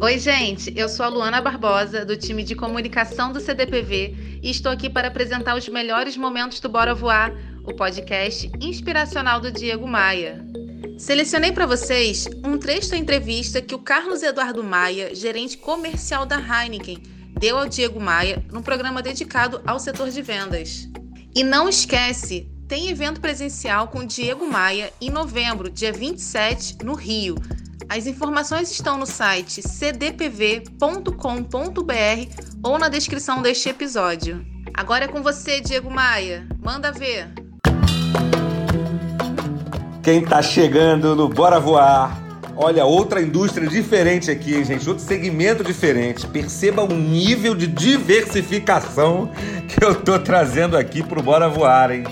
Oi, gente, eu sou a Luana Barbosa, do time de comunicação do CDPV, e estou aqui para apresentar os melhores momentos do Bora Voar, o podcast inspiracional do Diego Maia. Selecionei para vocês um trecho da entrevista que o Carlos Eduardo Maia, gerente comercial da Heineken, deu ao Diego Maia num programa dedicado ao setor de vendas. E não esquece, tem evento presencial com Diego Maia em novembro, dia 27, no Rio. As informações estão no site cdpv.com.br ou na descrição deste episódio. Agora é com você, Diego Maia. Manda ver. Quem tá chegando no Bora Voar? Olha, outra indústria diferente aqui, hein, gente? Outro segmento diferente. Perceba o nível de diversificação que eu tô trazendo aqui pro Bora Voar, hein?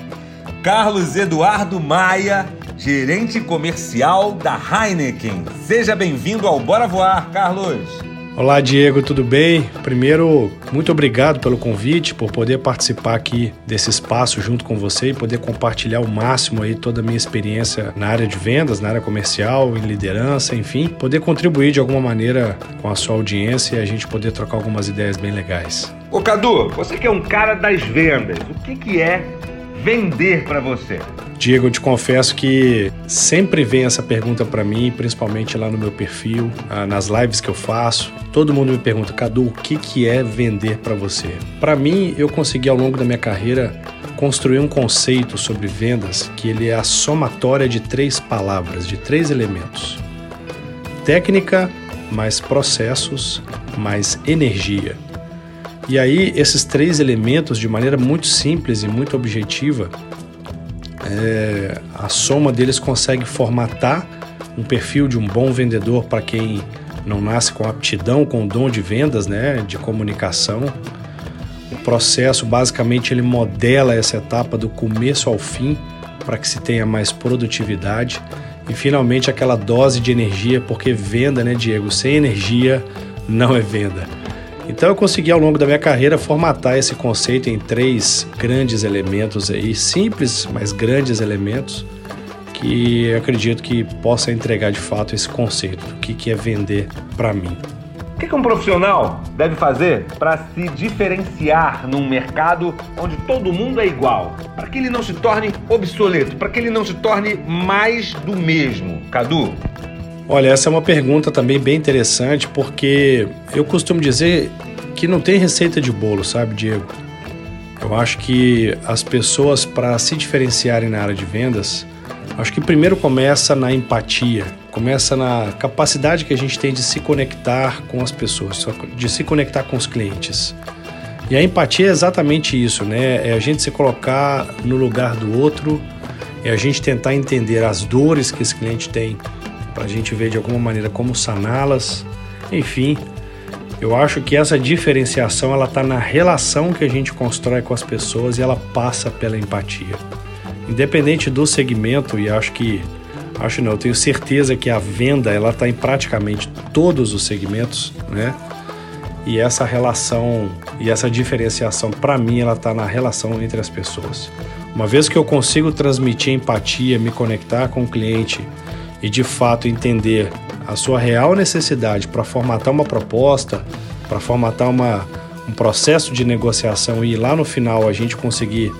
Carlos Eduardo Maia gerente comercial da Heineken. Seja bem-vindo ao Bora Voar, Carlos. Olá, Diego, tudo bem? Primeiro, muito obrigado pelo convite, por poder participar aqui desse espaço junto com você e poder compartilhar o máximo aí toda a minha experiência na área de vendas, na área comercial, em liderança, enfim, poder contribuir de alguma maneira com a sua audiência e a gente poder trocar algumas ideias bem legais. Ô Cadu, você que é um cara das vendas, o que, que é vender para você? Diego, eu te confesso que sempre vem essa pergunta para mim, principalmente lá no meu perfil, ah, nas lives que eu faço. Todo mundo me pergunta, Cadu, o que, que é vender para você? Para mim, eu consegui ao longo da minha carreira construir um conceito sobre vendas que ele é a somatória de três palavras, de três elementos: técnica, mais processos, mais energia. E aí, esses três elementos, de maneira muito simples e muito objetiva, é, a soma deles consegue formatar um perfil de um bom vendedor para quem não nasce com aptidão, com dom de vendas, né, de comunicação. O processo, basicamente, ele modela essa etapa do começo ao fim para que se tenha mais produtividade e finalmente aquela dose de energia, porque venda, né, Diego? Sem energia não é venda. Então eu consegui ao longo da minha carreira formatar esse conceito em três grandes elementos aí, simples, mas grandes elementos, que eu acredito que possa entregar de fato esse conceito do que, que é vender para mim. O que um profissional deve fazer para se diferenciar num mercado onde todo mundo é igual? Para que ele não se torne obsoleto, para que ele não se torne mais do mesmo? Cadu? Olha, essa é uma pergunta também bem interessante, porque eu costumo dizer que não tem receita de bolo, sabe, Diego? Eu acho que as pessoas, para se diferenciarem na área de vendas, acho que primeiro começa na empatia, começa na capacidade que a gente tem de se conectar com as pessoas, de se conectar com os clientes. E a empatia é exatamente isso, né? É a gente se colocar no lugar do outro, é a gente tentar entender as dores que esse cliente tem para a gente ver de alguma maneira como saná-las. Enfim, eu acho que essa diferenciação ela está na relação que a gente constrói com as pessoas e ela passa pela empatia. Independente do segmento, e acho que acho não, eu tenho certeza que a venda ela está em praticamente todos os segmentos, né? E essa relação e essa diferenciação, para mim, ela está na relação entre as pessoas. Uma vez que eu consigo transmitir empatia, me conectar com o cliente, e de fato entender a sua real necessidade para formatar uma proposta, para formatar uma, um processo de negociação e lá no final a gente conseguir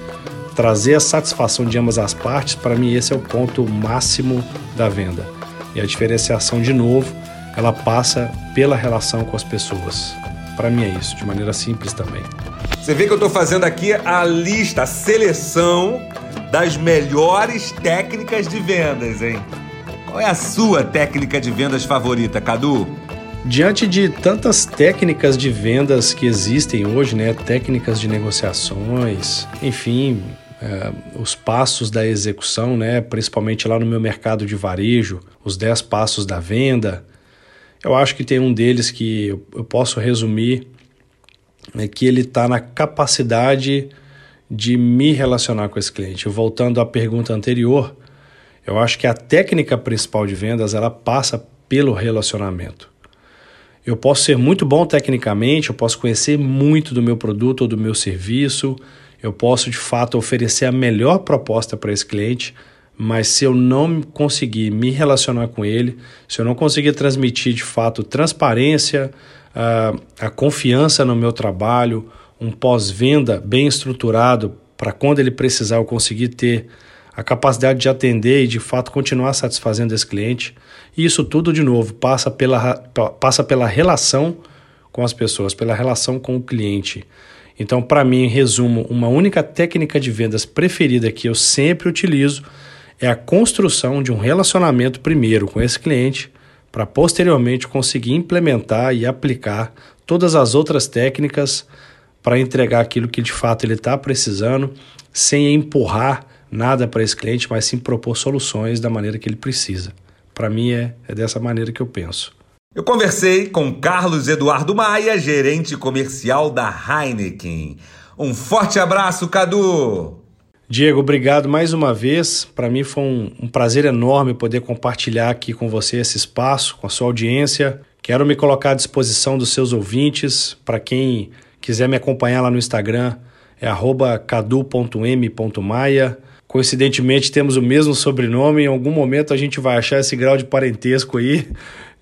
trazer a satisfação de ambas as partes, para mim esse é o ponto máximo da venda. E a diferenciação, de novo, ela passa pela relação com as pessoas. Para mim é isso, de maneira simples também. Você vê que eu estou fazendo aqui a lista, a seleção das melhores técnicas de vendas, hein? Qual é a sua técnica de vendas favorita, Cadu? Diante de tantas técnicas de vendas que existem hoje, né, técnicas de negociações, enfim, é, os passos da execução, né, principalmente lá no meu mercado de varejo, os 10 passos da venda, eu acho que tem um deles que eu posso resumir, é que ele está na capacidade de me relacionar com esse cliente. Voltando à pergunta anterior, eu acho que a técnica principal de vendas ela passa pelo relacionamento. Eu posso ser muito bom tecnicamente, eu posso conhecer muito do meu produto ou do meu serviço, eu posso de fato oferecer a melhor proposta para esse cliente, mas se eu não conseguir me relacionar com ele, se eu não conseguir transmitir de fato transparência, uh, a confiança no meu trabalho, um pós-venda bem estruturado para quando ele precisar eu conseguir ter a capacidade de atender e de fato continuar satisfazendo esse cliente. E isso tudo, de novo, passa pela, passa pela relação com as pessoas, pela relação com o cliente. Então, para mim, em resumo, uma única técnica de vendas preferida que eu sempre utilizo é a construção de um relacionamento primeiro com esse cliente, para posteriormente conseguir implementar e aplicar todas as outras técnicas para entregar aquilo que de fato ele está precisando, sem empurrar nada para esse cliente, mas sim propor soluções da maneira que ele precisa. Para mim é, é dessa maneira que eu penso. Eu conversei com Carlos Eduardo Maia, gerente comercial da Heineken. Um forte abraço, Cadu! Diego, obrigado mais uma vez. Para mim foi um, um, prazer enorme poder compartilhar aqui com você esse espaço, com a sua audiência. Quero me colocar à disposição dos seus ouvintes. Para quem quiser me acompanhar lá no Instagram, é cadu.m.maia. Coincidentemente temos o mesmo sobrenome, em algum momento a gente vai achar esse grau de parentesco aí.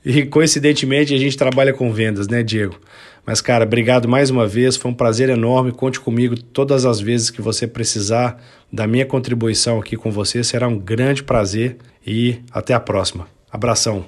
E coincidentemente a gente trabalha com vendas, né, Diego? Mas, cara, obrigado mais uma vez, foi um prazer enorme. Conte comigo todas as vezes que você precisar da minha contribuição aqui com você. Será um grande prazer e até a próxima. Abração.